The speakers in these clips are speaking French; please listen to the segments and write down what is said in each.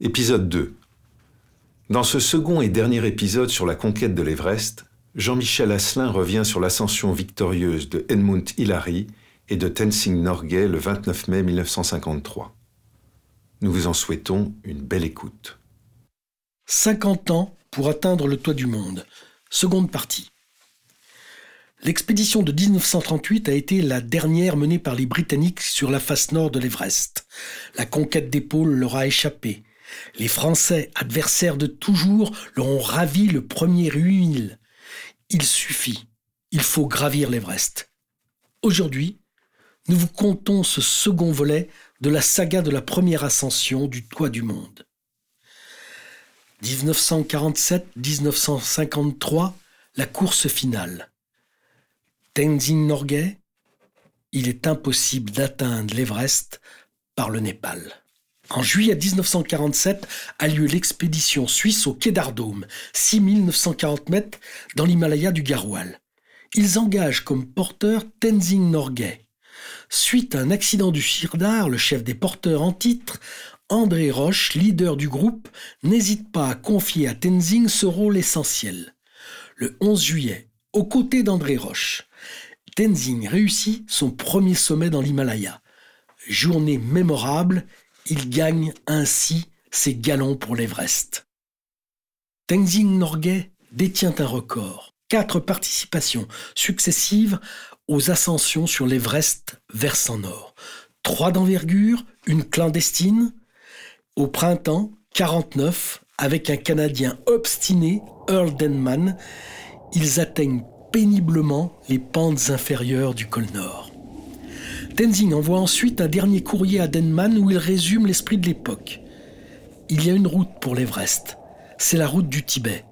Épisode 2 Dans ce second et dernier épisode sur la conquête de l'Everest, Jean-Michel Asselin revient sur l'ascension victorieuse de Edmund Hillary et de Tenzing Norgay le 29 mai 1953. Nous vous en souhaitons une belle écoute. 50 ans pour atteindre le toit du monde. Seconde partie. L'expédition de 1938 a été la dernière menée par les Britanniques sur la face nord de l'Everest. La conquête des pôles leur a échappé. Les Français, adversaires de toujours, leur ont ravi le premier 8000. Il suffit, il faut gravir l'Everest. Aujourd'hui, nous vous contons ce second volet de la saga de la première ascension du toit du monde. 1947-1953, la course finale. Tenzing Norgay, il est impossible d'atteindre l'Everest par le Népal. En juillet 1947 a lieu l'expédition suisse au Quai d'Ardôme, 6940 mètres dans l'Himalaya du Garhwal. Ils engagent comme porteur Tenzing Norgay. Suite à un accident du Sirdar, le chef des porteurs en titre, André Roche, leader du groupe, n'hésite pas à confier à Tenzing ce rôle essentiel. Le 11 juillet, aux côtés d'André Roche, Tenzing réussit son premier sommet dans l'Himalaya. Journée mémorable il gagne ainsi ses galons pour l'Everest. Tenzing Norgay détient un record. Quatre participations successives aux ascensions sur l'Everest versant nord. Trois d'envergure, une clandestine. Au printemps 49, avec un Canadien obstiné, Earl Denman, ils atteignent péniblement les pentes inférieures du col Nord. Tenzing envoie ensuite un dernier courrier à Denman où il résume l'esprit de l'époque. Il y a une route pour l'Everest. C'est la route du Tibet.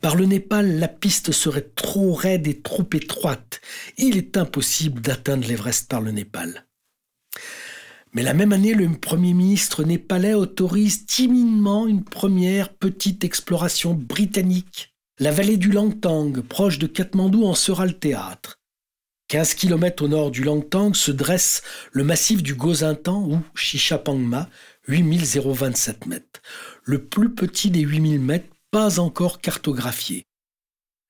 Par le Népal, la piste serait trop raide et trop étroite. Il est impossible d'atteindre l'Everest par le Népal. Mais la même année, le Premier ministre népalais autorise timidement une première petite exploration britannique. La vallée du Langtang, proche de Katmandou, en sera le théâtre. 15 km au nord du Langtang se dresse le massif du Gozintan ou Chichapangma, 8027 mètres, le plus petit des 8000 mètres pas encore cartographié.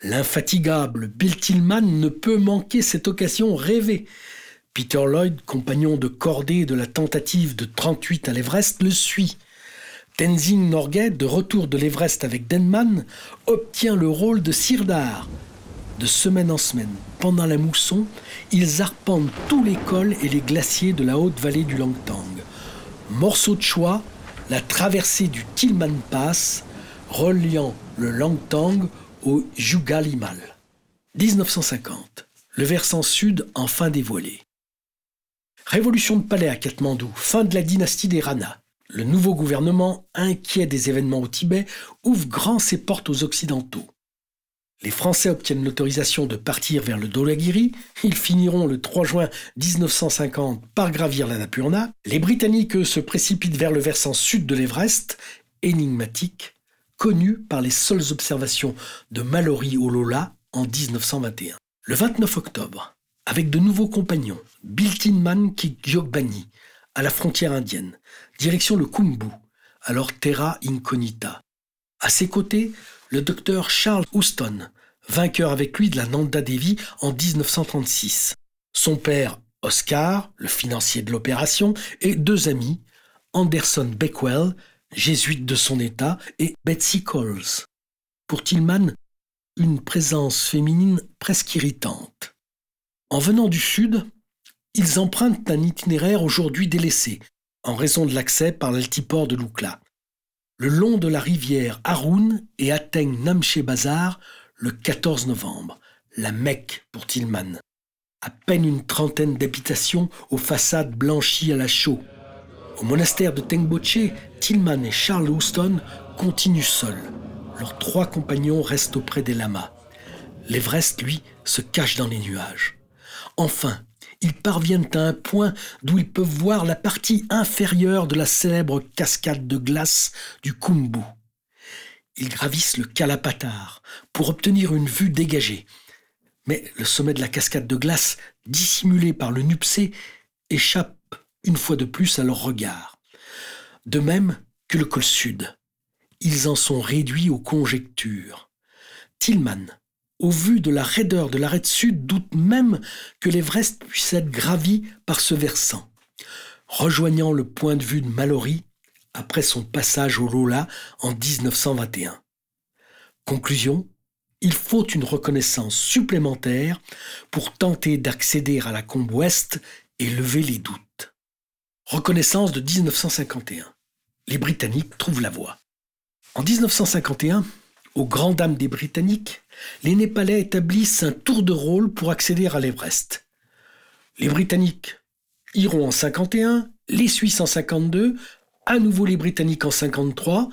L'infatigable Bill Tillman ne peut manquer cette occasion rêvée. Peter Lloyd, compagnon de cordée de la tentative de 38 à l'Everest, le suit. Tenzing Norgay, de retour de l'Everest avec Denman, obtient le rôle de Sirdar, de semaine en semaine, pendant la mousson, ils arpentent tous les cols et les glaciers de la haute vallée du Langtang. Morceau de choix, la traversée du Tilman Pass, reliant le Langtang au Jugalimal. 1950. Le versant sud enfin dévoilé. Révolution de palais à Katmandou, fin de la dynastie des Rana. Le nouveau gouvernement, inquiet des événements au Tibet, ouvre grand ses portes aux Occidentaux. Les Français obtiennent l'autorisation de partir vers le Dolagiri. Ils finiront le 3 juin 1950 par gravir la Napurna. Les Britanniques, eux, se précipitent vers le versant sud de l'Everest, énigmatique, connu par les seules observations de Mallory Lola en 1921. Le 29 octobre, avec de nouveaux compagnons, Bill Tinman Gyogbani, à la frontière indienne, direction le Kumbu, alors Terra Incognita. À ses côtés, le docteur Charles Houston, vainqueur avec lui de la Nanda Devi en 1936. Son père, Oscar, le financier de l'opération, et deux amis, Anderson Beckwell, jésuite de son état, et Betsy Coles. Pour Tillman, une présence féminine presque irritante. En venant du sud, ils empruntent un itinéraire aujourd'hui délaissé, en raison de l'accès par l'altiport de Lukla le long de la rivière Haroun et atteignent Namche Bazar le 14 novembre, la Mecque pour Tillman. À peine une trentaine d'habitations aux façades blanchies à la chaux. Au monastère de Tengboche, Tillman et Charles Houston continuent seuls. Leurs trois compagnons restent auprès des lamas. L'Everest, lui, se cache dans les nuages. Enfin, ils parviennent à un point d'où ils peuvent voir la partie inférieure de la célèbre cascade de glace du Kumbu. Ils gravissent le Kalapatar pour obtenir une vue dégagée. Mais le sommet de la cascade de glace, dissimulé par le Nupsé, échappe une fois de plus à leur regard. De même que le col sud. Ils en sont réduits aux conjectures. Tillman, au vu de la raideur de l'arête sud, doute même que l'Everest puisse être gravi par ce versant. Rejoignant le point de vue de Mallory après son passage au Lola en 1921. Conclusion, il faut une reconnaissance supplémentaire pour tenter d'accéder à la combe ouest et lever les doutes. Reconnaissance de 1951. Les Britanniques trouvent la voie. En 1951, aux grandes dames des Britanniques, les Népalais établissent un tour de rôle pour accéder à l'Everest. Les Britanniques iront en 51, les Suisses en 52, à nouveau les Britanniques en 53,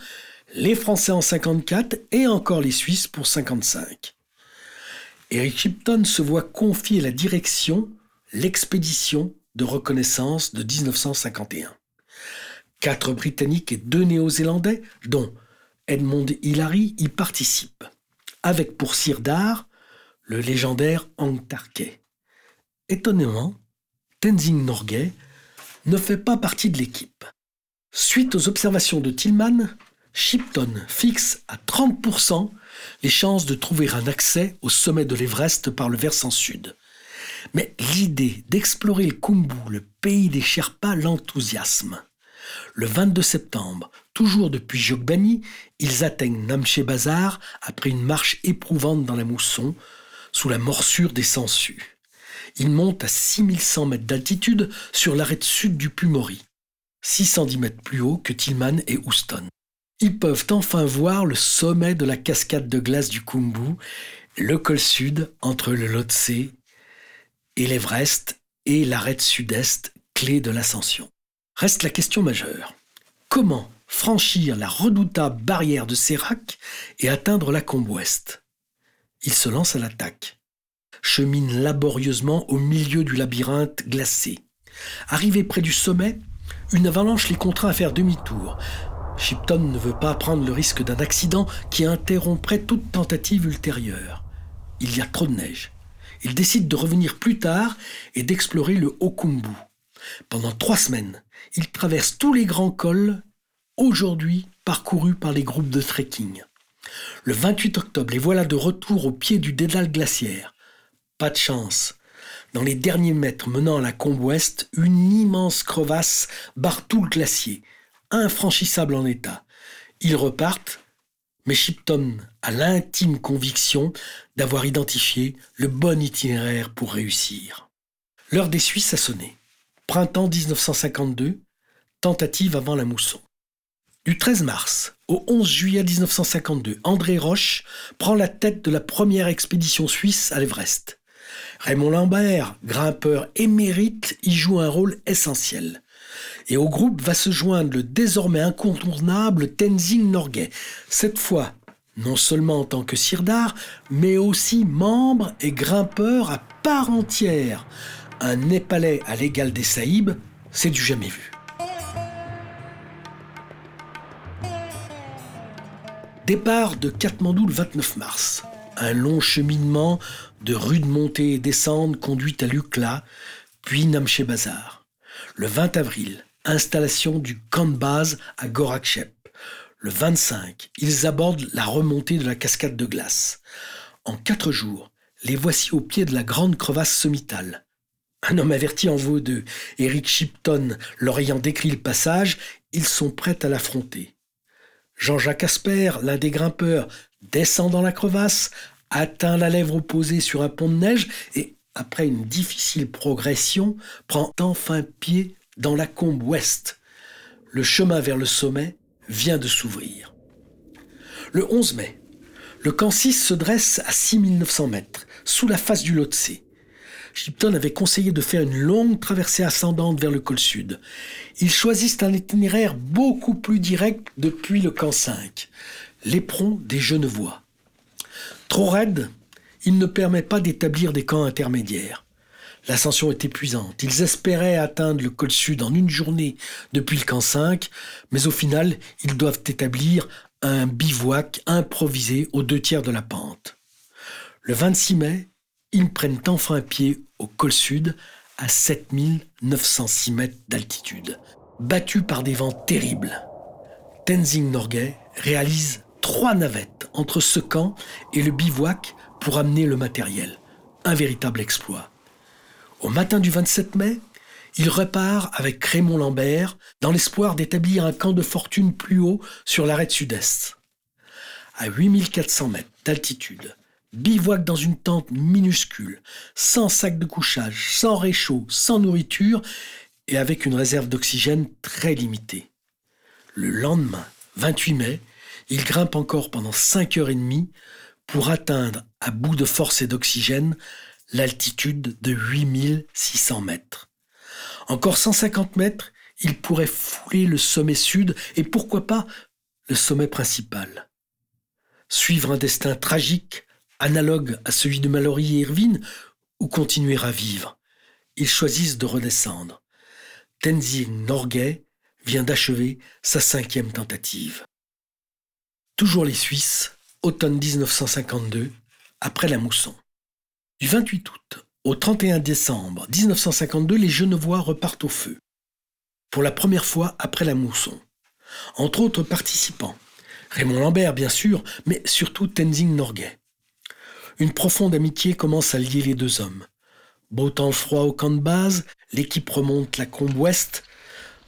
les Français en 54 et encore les Suisses pour 55. Eric Shipton se voit confier la direction, l'expédition de reconnaissance de 1951. Quatre Britanniques et deux Néo-Zélandais, dont Edmond Hillary, y participent, avec pour d'art le légendaire Tarkey. Étonnamment, Tenzing Norgay ne fait pas partie de l'équipe. Suite aux observations de Tillman, Shipton fixe à 30% les chances de trouver un accès au sommet de l'Everest par le versant sud. Mais l'idée d'explorer le Kumbu, le pays des Sherpas, l'enthousiasme. Le 22 septembre, toujours depuis Jogbani, ils atteignent Namche Bazar après une marche éprouvante dans la mousson, sous la morsure des sangsues. Ils montent à 6100 mètres d'altitude sur l'arête sud du Pumori, 610 mètres plus haut que Tillman et Houston. Ils peuvent enfin voir le sommet de la cascade de glace du Kumbu, le col sud entre le Lhotse et l'Everest et l'arête sud-est, clé de l'ascension. Reste la question majeure. Comment franchir la redoutable barrière de Sérac et atteindre la combe ouest Il se lance à l'attaque. Chemine laborieusement au milieu du labyrinthe glacé. Arrivé près du sommet, une avalanche les contraint à faire demi-tour. Shipton ne veut pas prendre le risque d'un accident qui interromprait toute tentative ultérieure. Il y a trop de neige. Il décide de revenir plus tard et d'explorer le Okumbu. Pendant trois semaines, il traverse tous les grands cols, aujourd'hui parcourus par les groupes de trekking. Le 28 octobre, les voilà de retour au pied du dédale glaciaire. Pas de chance. Dans les derniers mètres menant à la combe ouest, une immense crevasse barre tout le glacier infranchissable en état. Ils repartent, mais Shipton a l'intime conviction d'avoir identifié le bon itinéraire pour réussir. L'heure des Suisses a sonné. Printemps 1952, tentative avant la mousson. Du 13 mars au 11 juillet 1952, André Roche prend la tête de la première expédition suisse à l'Everest. Raymond Lambert, grimpeur émérite, y joue un rôle essentiel. Et au groupe va se joindre le désormais incontournable Tenzing Norgay, cette fois non seulement en tant que sirdar, mais aussi membre et grimpeur à part entière. Un Népalais à l'égal des Saïbs, c'est du jamais vu. Départ de Katmandou le 29 mars. Un long cheminement de rudes montées et descentes conduit à Lukla, puis Namche Bazar. Le 20 avril, installation du camp de base à Gorakchep. Le 25, ils abordent la remontée de la cascade de glace. En quatre jours, les voici au pied de la grande crevasse sommitale. Un homme averti en vaut deux. Eric Shipton leur ayant décrit le passage, ils sont prêts à l'affronter. Jean-Jacques Asper, l'un des grimpeurs, descend dans la crevasse, atteint la lèvre opposée sur un pont de neige et, après une difficile progression, prend enfin pied dans la combe ouest. Le chemin vers le sommet vient de s'ouvrir. Le 11 mai, le camp 6 se dresse à 6900 mètres, sous la face du Lhotse. Shipton avait conseillé de faire une longue traversée ascendante vers le col sud. Ils choisissent un itinéraire beaucoup plus direct depuis le camp 5, l'éperon des Genevois. Trop raide, il ne permet pas d'établir des camps intermédiaires. L'ascension est épuisante. Ils espéraient atteindre le col sud en une journée depuis le camp 5, mais au final, ils doivent établir un bivouac improvisé aux deux tiers de la pente. Le 26 mai, ils prennent enfin pied au col sud à 7906 mètres d'altitude. Battus par des vents terribles, Tenzing Norgay réalise trois navettes entre ce camp et le bivouac pour amener le matériel. Un véritable exploit. Au matin du 27 mai, il repart avec Raymond Lambert dans l'espoir d'établir un camp de fortune plus haut sur l'arête sud-est. À 8400 mètres d'altitude, bivouac dans une tente minuscule, sans sac de couchage, sans réchaud, sans nourriture et avec une réserve d'oxygène très limitée. Le lendemain, 28 mai, il grimpe encore pendant 5 heures et demie pour atteindre, à bout de force et d'oxygène, l'altitude de 8600 mètres. Encore 150 mètres, il pourrait fouler le sommet sud et pourquoi pas le sommet principal. Suivre un destin tragique, analogue à celui de Mallory et Irvine, ou continuer à vivre. Ils choisissent de redescendre. Tenzing Norgay vient d'achever sa cinquième tentative. Toujours les Suisses, automne 1952, après la mousson. Du 28 août au 31 décembre 1952, les Genevois repartent au feu. Pour la première fois après la mousson. Entre autres participants, Raymond Lambert bien sûr, mais surtout Tenzing Norgay. Une profonde amitié commence à lier les deux hommes. Beau temps froid au camp de base, l'équipe remonte la combe ouest.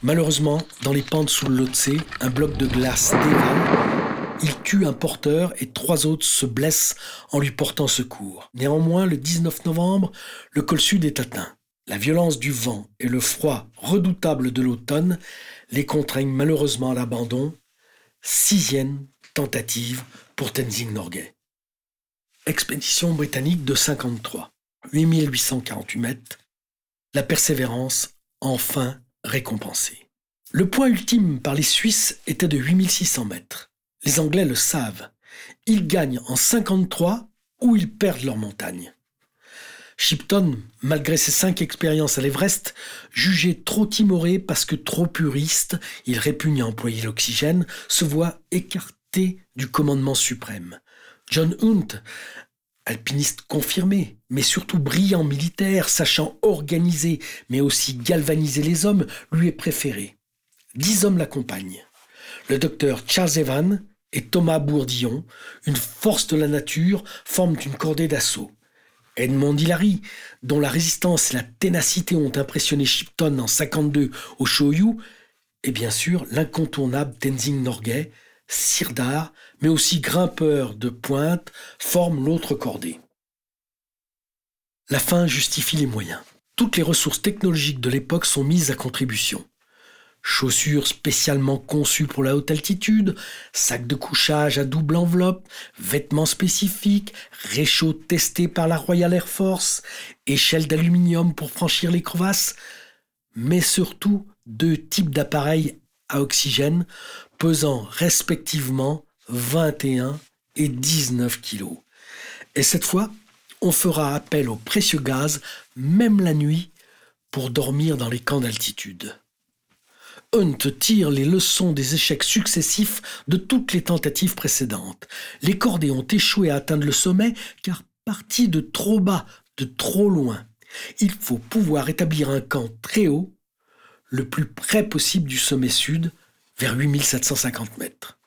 Malheureusement, dans les pentes sous le Lhotse, un bloc de glace dévale il tue un porteur et trois autres se blessent en lui portant secours. Néanmoins, le 19 novembre, le col sud est atteint. La violence du vent et le froid redoutable de l'automne les contraignent malheureusement à l'abandon. Sixième tentative pour Tenzing Norgay. Expédition britannique de 53, 8848 mètres. La persévérance enfin récompensée. Le point ultime par les Suisses était de 8600 mètres. Les Anglais le savent. Ils gagnent en 53 ou ils perdent leur montagne. Shipton, malgré ses cinq expériences à l'Everest, jugé trop timoré parce que trop puriste, il répugne à employer l'oxygène, se voit écarté du commandement suprême. John Hunt, alpiniste confirmé, mais surtout brillant militaire, sachant organiser, mais aussi galvaniser les hommes, lui est préféré. Dix hommes l'accompagnent. Le docteur Charles Evan, et Thomas Bourdillon, une force de la nature, forment une cordée d'assaut. Edmond Hillary, dont la résistance et la ténacité ont impressionné Shipton en 52 au Shoyu, et bien sûr l'incontournable Tenzing Norgay, sirdar, mais aussi grimpeur de pointe, forment l'autre cordée. La fin justifie les moyens. Toutes les ressources technologiques de l'époque sont mises à contribution chaussures spécialement conçues pour la haute altitude, sacs de couchage à double enveloppe, vêtements spécifiques, réchauds testés par la Royal Air Force, échelles d'aluminium pour franchir les crevasses, mais surtout deux types d'appareils à oxygène pesant respectivement 21 et 19 kilos. Et cette fois, on fera appel au précieux gaz, même la nuit, pour dormir dans les camps d'altitude. Hunt tire les leçons des échecs successifs de toutes les tentatives précédentes. Les cordées ont échoué à atteindre le sommet car partis de trop bas, de trop loin. Il faut pouvoir établir un camp très haut, le plus près possible du sommet sud, vers 8750 mètres.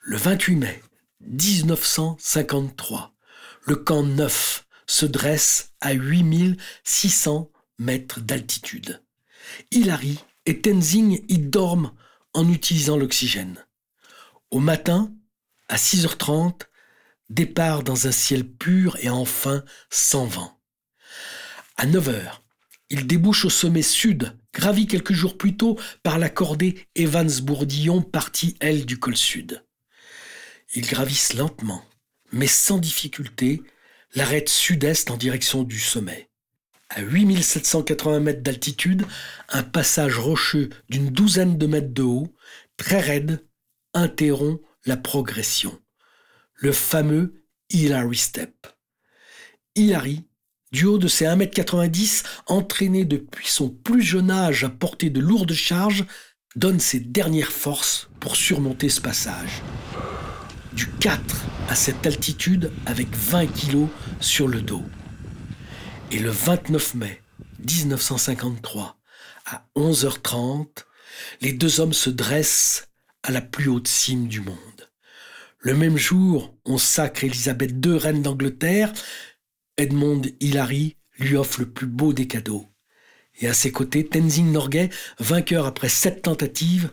Le 28 mai 1953, le camp 9 se dresse à 8600 mètres d'altitude. Hilary et Tenzing y dorment en utilisant l'oxygène. Au matin, à 6h30, départ dans un ciel pur et enfin sans vent. À 9h, il débouche au sommet sud, gravi quelques jours plus tôt par la cordée Evans-Bourdillon, partie elle du col sud. Ils gravissent lentement, mais sans difficulté, l'arête sud-est en direction du sommet. À 8780 mètres d'altitude, un passage rocheux d'une douzaine de mètres de haut, très raide, interrompt la progression. Le fameux Hillary Step. Hillary, du haut de ses 1m90, entraîné depuis son plus jeune âge à porter de lourdes charges, donne ses dernières forces pour surmonter ce passage. Du 4 à cette altitude avec 20 kg sur le dos. Et le 29 mai 1953, à 11h30, les deux hommes se dressent à la plus haute cime du monde. Le même jour, on sacre Élisabeth II, reine d'Angleterre. Edmond Hillary lui offre le plus beau des cadeaux. Et à ses côtés, Tenzing Norgay, vainqueur après sept tentatives,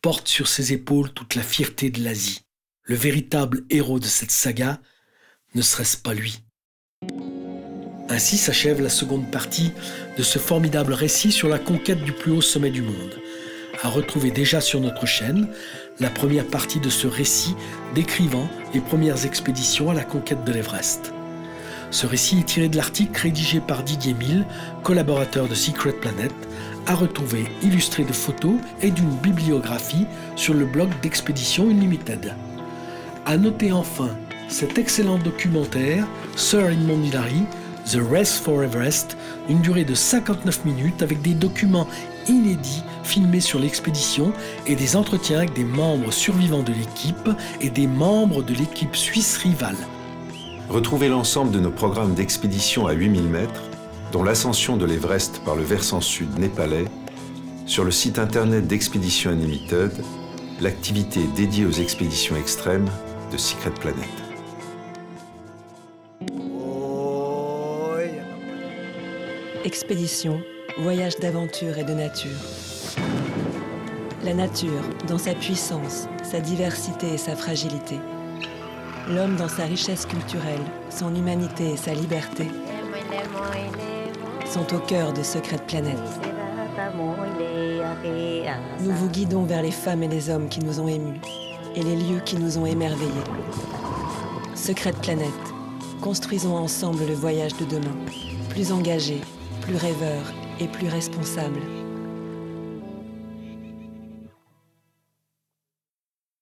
porte sur ses épaules toute la fierté de l'Asie. Le véritable héros de cette saga, ne serait-ce pas lui? Ainsi s'achève la seconde partie de ce formidable récit sur la conquête du plus haut sommet du monde. À retrouver déjà sur notre chaîne la première partie de ce récit décrivant les premières expéditions à la conquête de l'Everest. Ce récit est tiré de l'article rédigé par Didier Mille, collaborateur de Secret Planet, à retrouver illustré de photos et d'une bibliographie sur le blog d'Expédition Unlimited. À noter enfin cet excellent documentaire Sir Edmond Hillary, The Race for Everest, une durée de 59 minutes avec des documents inédits filmés sur l'expédition et des entretiens avec des membres survivants de l'équipe et des membres de l'équipe suisse rivale. Retrouvez l'ensemble de nos programmes d'expédition à 8000 mètres, dont l'ascension de l'Everest par le versant sud népalais, sur le site internet d'Expédition Unlimited, l'activité dédiée aux expéditions extrêmes de Secret Planet. Expédition, voyage d'aventure et de nature. La nature, dans sa puissance, sa diversité et sa fragilité. L'homme dans sa richesse culturelle, son humanité et sa liberté sont au cœur de Secret Planet. Nous vous guidons vers les femmes et les hommes qui nous ont émus et les lieux qui nous ont émerveillés. Secret Planet, construisons ensemble le voyage de demain, plus engagé, plus rêveur et plus responsable.